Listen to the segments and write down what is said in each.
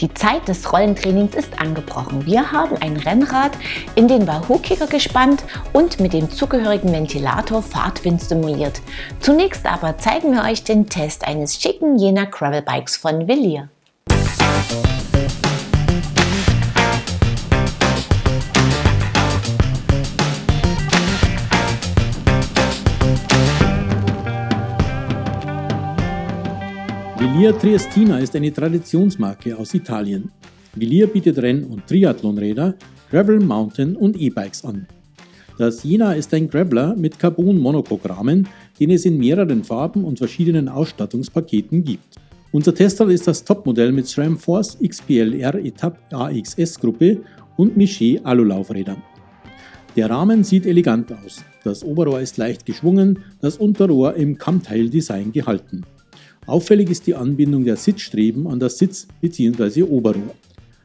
Die Zeit des Rollentrainings ist angebrochen. Wir haben ein Rennrad in den Wahoo-Kicker gespannt und mit dem zugehörigen Ventilator Fahrtwind simuliert. Zunächst aber zeigen wir euch den Test eines schicken Jena Gravelbikes von Villiers. Villiers Triestina ist eine Traditionsmarke aus Italien. Villiers bietet Renn- und Triathlonräder, Gravel, Mountain und E-Bikes an. Das Jena ist ein Graveler mit Carbon-Monocoque-Rahmen, den es in mehreren Farben und verschiedenen Ausstattungspaketen gibt. Unser Testrad ist das Topmodell mit SRAM Force XPLR Etapp AXS Gruppe und Miché Alulaufrädern. Der Rahmen sieht elegant aus. Das Oberrohr ist leicht geschwungen, das Unterrohr im Kammteil-Design gehalten. Auffällig ist die Anbindung der Sitzstreben an das Sitz- bzw. Oberrohr.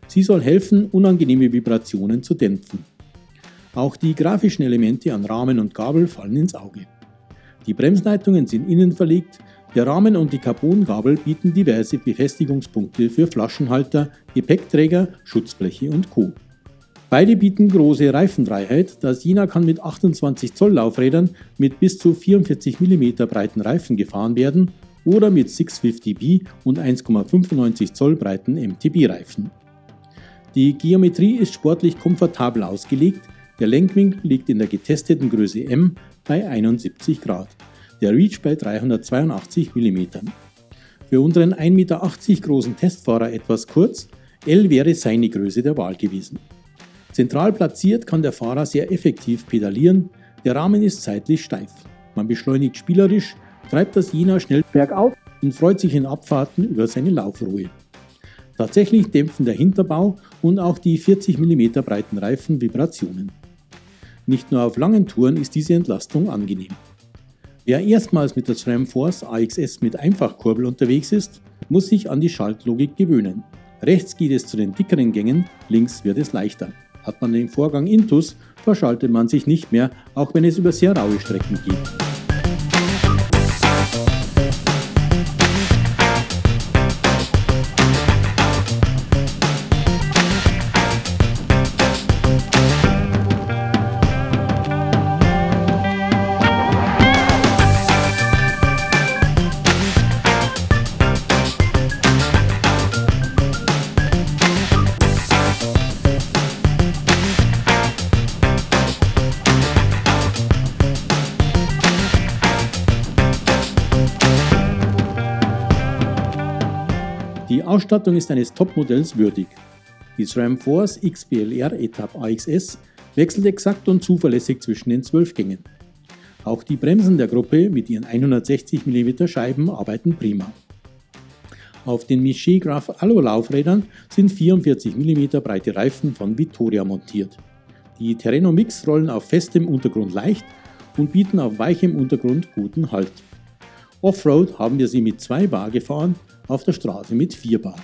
Sie soll helfen, unangenehme Vibrationen zu dämpfen. Auch die grafischen Elemente an Rahmen und Gabel fallen ins Auge. Die Bremsleitungen sind innen verlegt, der Rahmen und die Carbongabel bieten diverse Befestigungspunkte für Flaschenhalter, Gepäckträger, Schutzbleche und Co. Beide bieten große Reifenfreiheit, das Jena kann mit 28 Zoll Laufrädern mit bis zu 44 mm breiten Reifen gefahren werden oder mit 650B und 1,95 Zoll breiten MTB-Reifen. Die Geometrie ist sportlich komfortabel ausgelegt, der Lenkwinkel liegt in der getesteten Größe M bei 71 Grad, der Reach bei 382 mm. Für unseren 1,80 Meter großen Testfahrer etwas kurz, L wäre seine Größe der Wahl gewesen. Zentral platziert kann der Fahrer sehr effektiv pedalieren, der Rahmen ist seitlich steif. Man beschleunigt spielerisch, treibt das Jena schnell bergauf und freut sich in Abfahrten über seine Laufruhe. Tatsächlich dämpfen der Hinterbau und auch die 40 mm breiten Reifen Vibrationen. Nicht nur auf langen Touren ist diese Entlastung angenehm. Wer erstmals mit der SRAM Force AXS mit Einfachkurbel unterwegs ist, muss sich an die Schaltlogik gewöhnen. Rechts geht es zu den dickeren Gängen, links wird es leichter. Hat man den Vorgang Intus, verschaltet man sich nicht mehr, auch wenn es über sehr raue Strecken geht. Ausstattung ist eines Topmodells würdig. Die SRAM Force XPLR Etapp AXS wechselt exakt und zuverlässig zwischen den 12 Gängen. Auch die Bremsen der Gruppe mit ihren 160 mm Scheiben arbeiten prima. Auf den Miché Graph Allo Laufrädern sind 44 mm breite Reifen von Vittoria montiert. Die Terreno Mix rollen auf festem Untergrund leicht und bieten auf weichem Untergrund guten Halt. Offroad haben wir sie mit 2 Bar gefahren auf der Straße mit 4 Bar.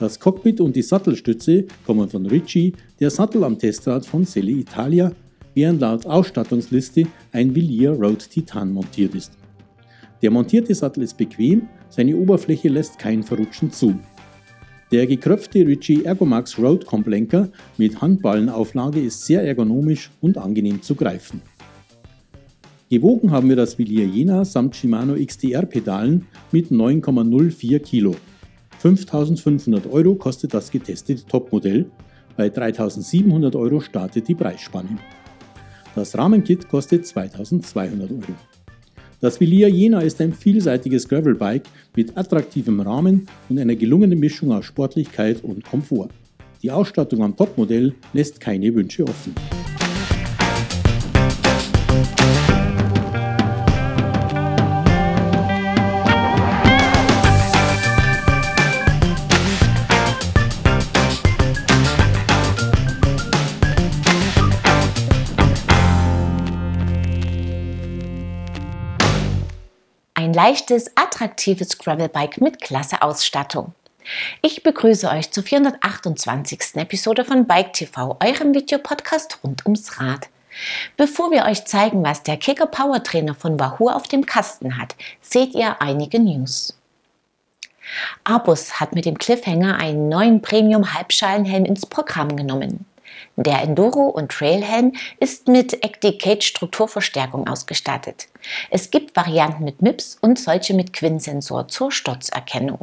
Das Cockpit und die Sattelstütze kommen von Ritchie, der Sattel am Testrad von Selle Italia, während laut Ausstattungsliste ein Villiers Road Titan montiert ist. Der montierte Sattel ist bequem, seine Oberfläche lässt kein Verrutschen zu. Der gekröpfte Ritchie Ergomax Road Complenker mit Handballenauflage ist sehr ergonomisch und angenehm zu greifen. Gewogen haben wir das Villiers Jena samt Shimano XDR-Pedalen mit 9,04 Kilo. 5500 Euro kostet das getestete Topmodell, bei 3700 Euro startet die Preisspanne. Das Rahmenkit kostet 2200 Euro. Das Villiers Jena ist ein vielseitiges Gravelbike mit attraktivem Rahmen und einer gelungenen Mischung aus Sportlichkeit und Komfort. Die Ausstattung am Topmodell lässt keine Wünsche offen. Leichtes, attraktives Gravelbike mit klasse Ausstattung. Ich begrüße euch zur 428. Episode von Bike TV, eurem Videopodcast rund ums Rad. Bevor wir euch zeigen, was der Kicker Power Trainer von Wahoo auf dem Kasten hat, seht ihr einige News. Abus hat mit dem Cliffhanger einen neuen Premium-Halbschalenhelm ins Programm genommen. Der Enduro- und Trailhelm ist mit Acticate-Strukturverstärkung ausgestattet. Es gibt Varianten mit MIPS und solche mit Quinn-Sensor zur Sturzerkennung.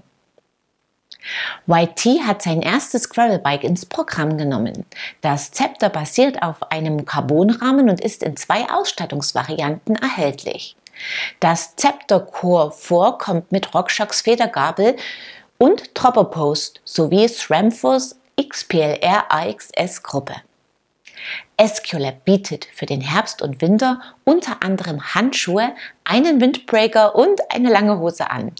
YT hat sein erstes Gravelbike ins Programm genommen. Das Zepter basiert auf einem Carbonrahmen und ist in zwei Ausstattungsvarianten erhältlich. Das Zepter Core 4 kommt mit RockShox Federgabel und Dropper Post sowie SRAMFORCE XPLR AXS Gruppe. Esculap bietet für den Herbst und Winter unter anderem Handschuhe, einen Windbreaker und eine lange Hose an.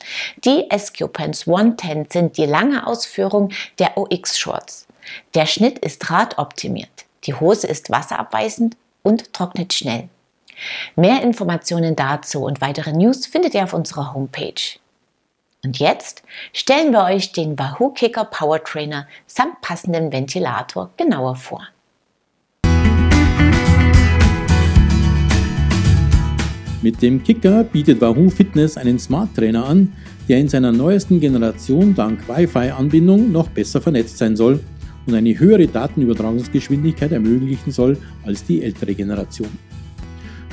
Die Escupens 110 sind die lange Ausführung der OX Shorts. Der Schnitt ist radoptimiert. Die Hose ist wasserabweisend und trocknet schnell. Mehr Informationen dazu und weitere News findet ihr auf unserer Homepage. Und jetzt stellen wir euch den Wahoo Kicker Power Trainer samt passendem Ventilator genauer vor. Mit dem Kicker bietet Wahoo Fitness einen Smart Trainer an, der in seiner neuesten Generation dank Wi-Fi-Anbindung noch besser vernetzt sein soll und eine höhere Datenübertragungsgeschwindigkeit ermöglichen soll als die ältere Generation.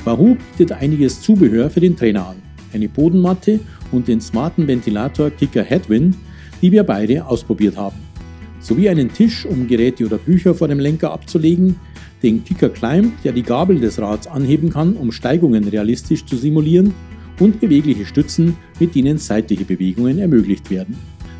Wahoo bietet einiges Zubehör für den Trainer an, eine Bodenmatte und den smarten Ventilator Kicker Headwind, die wir beide ausprobiert haben, sowie einen Tisch, um Geräte oder Bücher vor dem Lenker abzulegen, den Kicker Climb, der die Gabel des Rads anheben kann, um Steigungen realistisch zu simulieren, und bewegliche Stützen, mit denen seitliche Bewegungen ermöglicht werden.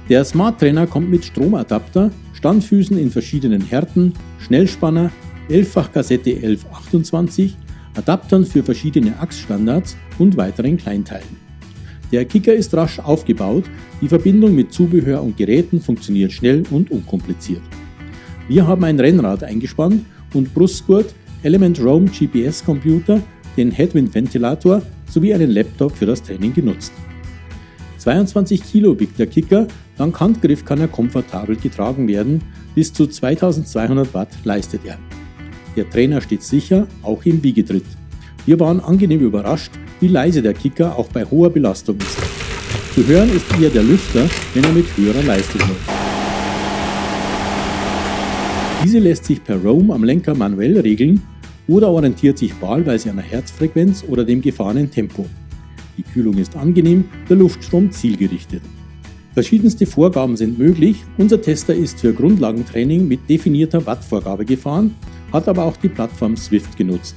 Der Smart Trainer kommt mit Stromadapter, Standfüßen in verschiedenen Härten, Schnellspanner, 11-fach Kassette 1128 Adaptern für verschiedene Achsstandards und weiteren Kleinteilen. Der Kicker ist rasch aufgebaut, die Verbindung mit Zubehör und Geräten funktioniert schnell und unkompliziert. Wir haben ein Rennrad eingespannt und Brustgurt, Element Roam GPS Computer, den Headwind Ventilator sowie einen Laptop für das Training genutzt. 22 Kilo wiegt der Kicker, dank Handgriff kann er komfortabel getragen werden, bis zu 2200 Watt leistet er. Der Trainer steht sicher, auch im Wiegetritt. Wir waren angenehm überrascht, wie leise der Kicker auch bei hoher Belastung ist. Zu hören ist eher der Lüfter, wenn er mit höherer Leistung läuft. Diese lässt sich per Roam am Lenker manuell regeln oder orientiert sich wahlweise an der Herzfrequenz oder dem gefahrenen Tempo. Die Kühlung ist angenehm, der Luftstrom zielgerichtet. Verschiedenste Vorgaben sind möglich. Unser Tester ist für Grundlagentraining mit definierter Wattvorgabe gefahren, hat aber auch die Plattform Swift genutzt.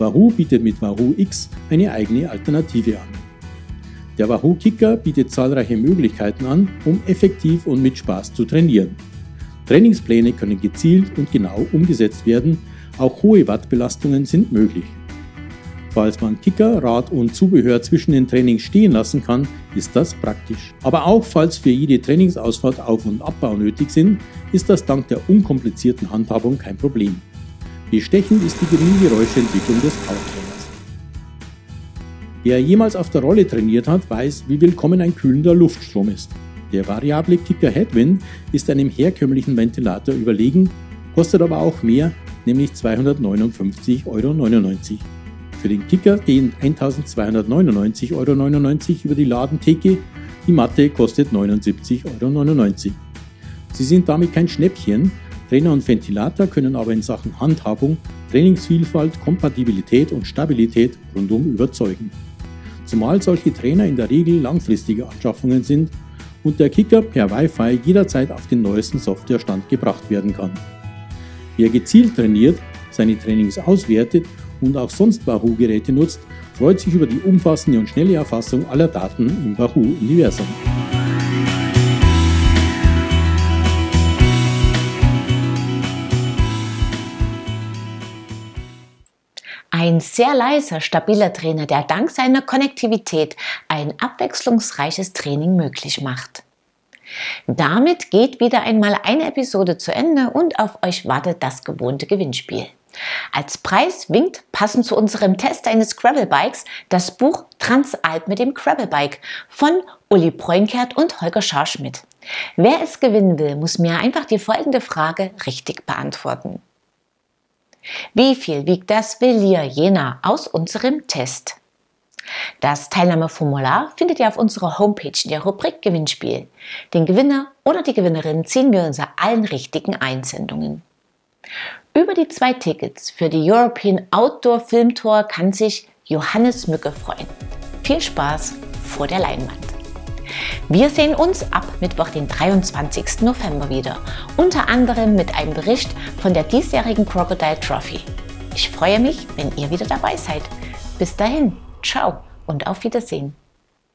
Wahoo bietet mit Wahoo X eine eigene Alternative an. Der Wahoo Kicker bietet zahlreiche Möglichkeiten an, um effektiv und mit Spaß zu trainieren. Trainingspläne können gezielt und genau umgesetzt werden, auch hohe Wattbelastungen sind möglich. Falls man Kicker, Rad und Zubehör zwischen den Trainings stehen lassen kann, ist das praktisch. Aber auch falls für jede Trainingsausfahrt Auf- und Abbau nötig sind, ist das dank der unkomplizierten Handhabung kein Problem. Bestechend ist die geringe Geräuschentwicklung des Powertrainers. Wer jemals auf der Rolle trainiert hat, weiß, wie willkommen ein kühlender Luftstrom ist. Der variable Kicker Headwind ist einem herkömmlichen Ventilator überlegen, kostet aber auch mehr, nämlich 259,99 Euro. Für den Kicker gehen 1299,99 Euro über die Ladentheke, die Matte kostet 79,99 Euro. Sie sind damit kein Schnäppchen, Trainer und Ventilator können aber in Sachen Handhabung, Trainingsvielfalt, Kompatibilität und Stabilität rundum überzeugen. Zumal solche Trainer in der Regel langfristige Anschaffungen sind und der Kicker per Wi-Fi jederzeit auf den neuesten Softwarestand gebracht werden kann. Wer gezielt trainiert, seine Trainings auswertet und auch sonst Wahoo-Geräte nutzt, freut sich über die umfassende und schnelle Erfassung aller Daten im Wahoo-Universum. Sehr leiser, stabiler Trainer, der dank seiner Konnektivität ein abwechslungsreiches Training möglich macht. Damit geht wieder einmal eine Episode zu Ende und auf euch wartet das gewohnte Gewinnspiel. Als Preis winkt passend zu unserem Test eines Gravelbikes das Buch Transalp mit dem Gravelbike von Uli Preunkert und Holger Scharschmidt. Wer es gewinnen will, muss mir einfach die folgende Frage richtig beantworten. Wie viel wiegt das Velier Jena aus unserem Test? Das Teilnahmeformular findet ihr auf unserer Homepage in der Rubrik Gewinnspiel. Den Gewinner oder die Gewinnerin ziehen wir unter allen richtigen Einsendungen. Über die zwei Tickets für die European Outdoor Film Tour kann sich Johannes Mücke freuen. Viel Spaß vor der Leinwand. Wir sehen uns ab Mittwoch, den 23. November wieder, unter anderem mit einem Bericht von der diesjährigen Crocodile Trophy. Ich freue mich, wenn ihr wieder dabei seid. Bis dahin, ciao und auf Wiedersehen.